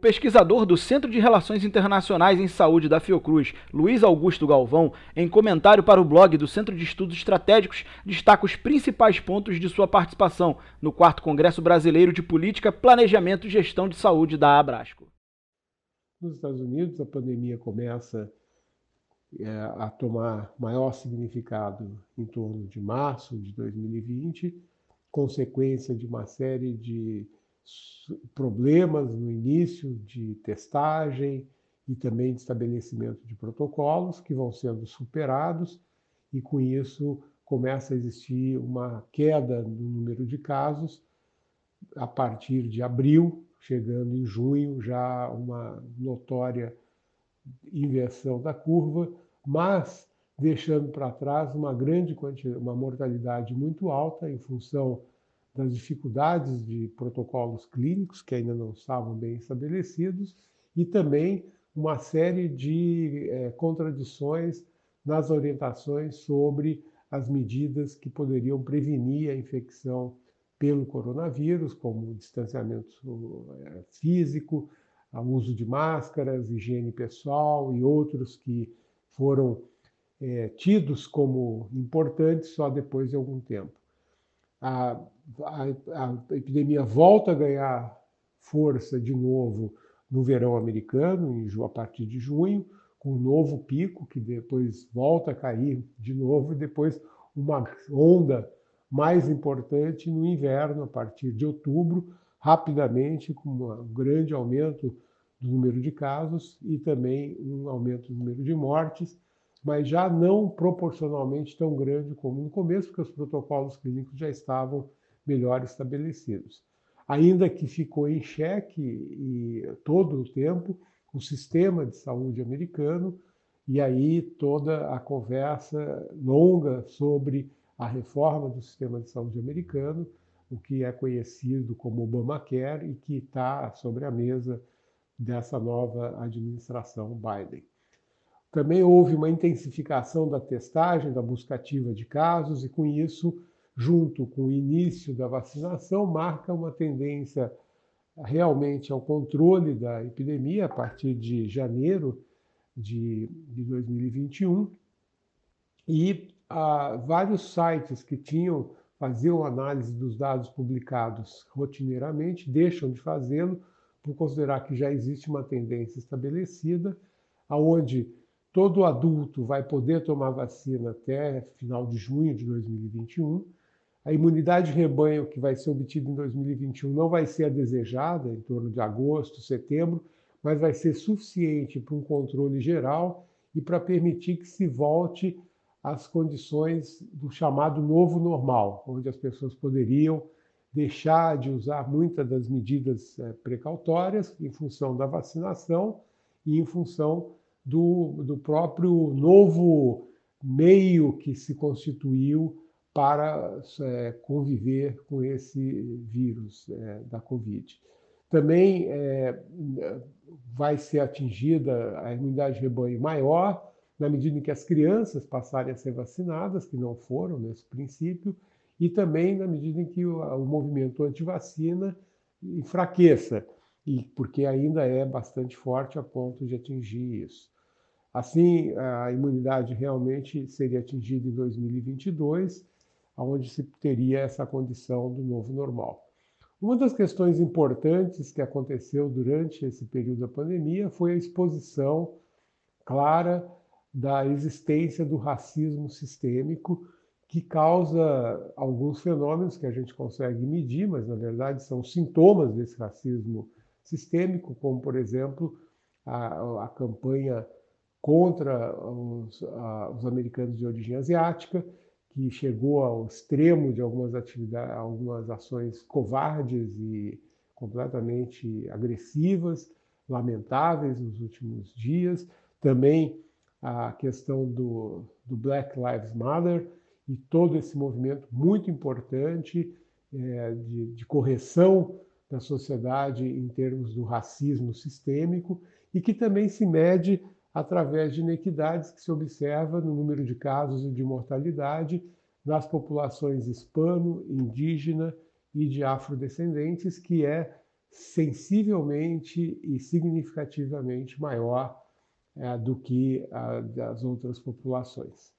pesquisador do Centro de Relações Internacionais em Saúde da Fiocruz, Luiz Augusto Galvão, em comentário para o blog do Centro de Estudos Estratégicos, destaca os principais pontos de sua participação no 4 Congresso Brasileiro de Política, Planejamento e Gestão de Saúde da Abrasco. Nos Estados Unidos, a pandemia começa é, a tomar maior significado em torno de março de 2020, consequência de uma série de problemas no início de testagem e também de estabelecimento de protocolos que vão sendo superados e com isso começa a existir uma queda no número de casos a partir de abril, chegando em junho já uma notória inversão da curva, mas deixando para trás uma grande quantidade, uma mortalidade muito alta em função das dificuldades de protocolos clínicos que ainda não estavam bem estabelecidos e também uma série de é, contradições nas orientações sobre as medidas que poderiam prevenir a infecção pelo coronavírus, como distanciamento é, físico, uso de máscaras, higiene pessoal e outros que foram é, tidos como importantes só depois de algum tempo a, a, a epidemia volta a ganhar força de novo no verão americano, em, a partir de junho, com um novo pico, que depois volta a cair de novo, e depois uma onda mais importante no inverno, a partir de outubro, rapidamente, com um grande aumento do número de casos e também um aumento do número de mortes mas já não proporcionalmente tão grande como no começo, porque os protocolos clínicos já estavam melhor estabelecidos. Ainda que ficou em xeque e todo o tempo o sistema de saúde americano, e aí toda a conversa longa sobre a reforma do sistema de saúde americano, o que é conhecido como Obamacare e que está sobre a mesa dessa nova administração Biden. Também houve uma intensificação da testagem, da busca ativa de casos, e com isso, junto com o início da vacinação, marca uma tendência realmente ao controle da epidemia a partir de janeiro de, de 2021. E ah, vários sites que tinham faziam análise dos dados publicados rotineiramente deixam de fazê-lo por considerar que já existe uma tendência estabelecida, aonde Todo adulto vai poder tomar vacina até final de junho de 2021. A imunidade de rebanho que vai ser obtida em 2021 não vai ser a desejada, em torno de agosto, setembro, mas vai ser suficiente para um controle geral e para permitir que se volte às condições do chamado novo normal, onde as pessoas poderiam deixar de usar muitas das medidas eh, precautórias em função da vacinação e em função do, do próprio novo meio que se constituiu para é, conviver com esse vírus é, da Covid. Também é, vai ser atingida a imunidade de rebanho maior na medida em que as crianças passarem a ser vacinadas, que não foram nesse princípio, e também na medida em que o, o movimento anti-vacina enfraqueça, e porque ainda é bastante forte a ponto de atingir isso. Assim, a imunidade realmente seria atingida em 2022, onde se teria essa condição do novo normal. Uma das questões importantes que aconteceu durante esse período da pandemia foi a exposição clara da existência do racismo sistêmico, que causa alguns fenômenos que a gente consegue medir, mas na verdade são sintomas desse racismo sistêmico, como por exemplo a, a campanha contra os, os, americanos de origem asiática, que chegou ao extremo de algumas atividades, algumas ações covardes e completamente agressivas, lamentáveis nos últimos dias. Também a questão do, do Black Lives Matter e todo esse movimento muito importante é, de, de correção da sociedade em termos do racismo sistêmico e que também se mede através de inequidades que se observa no número de casos e de mortalidade nas populações hispano, indígena e de afrodescendentes, que é sensivelmente e significativamente maior é, do que a das outras populações.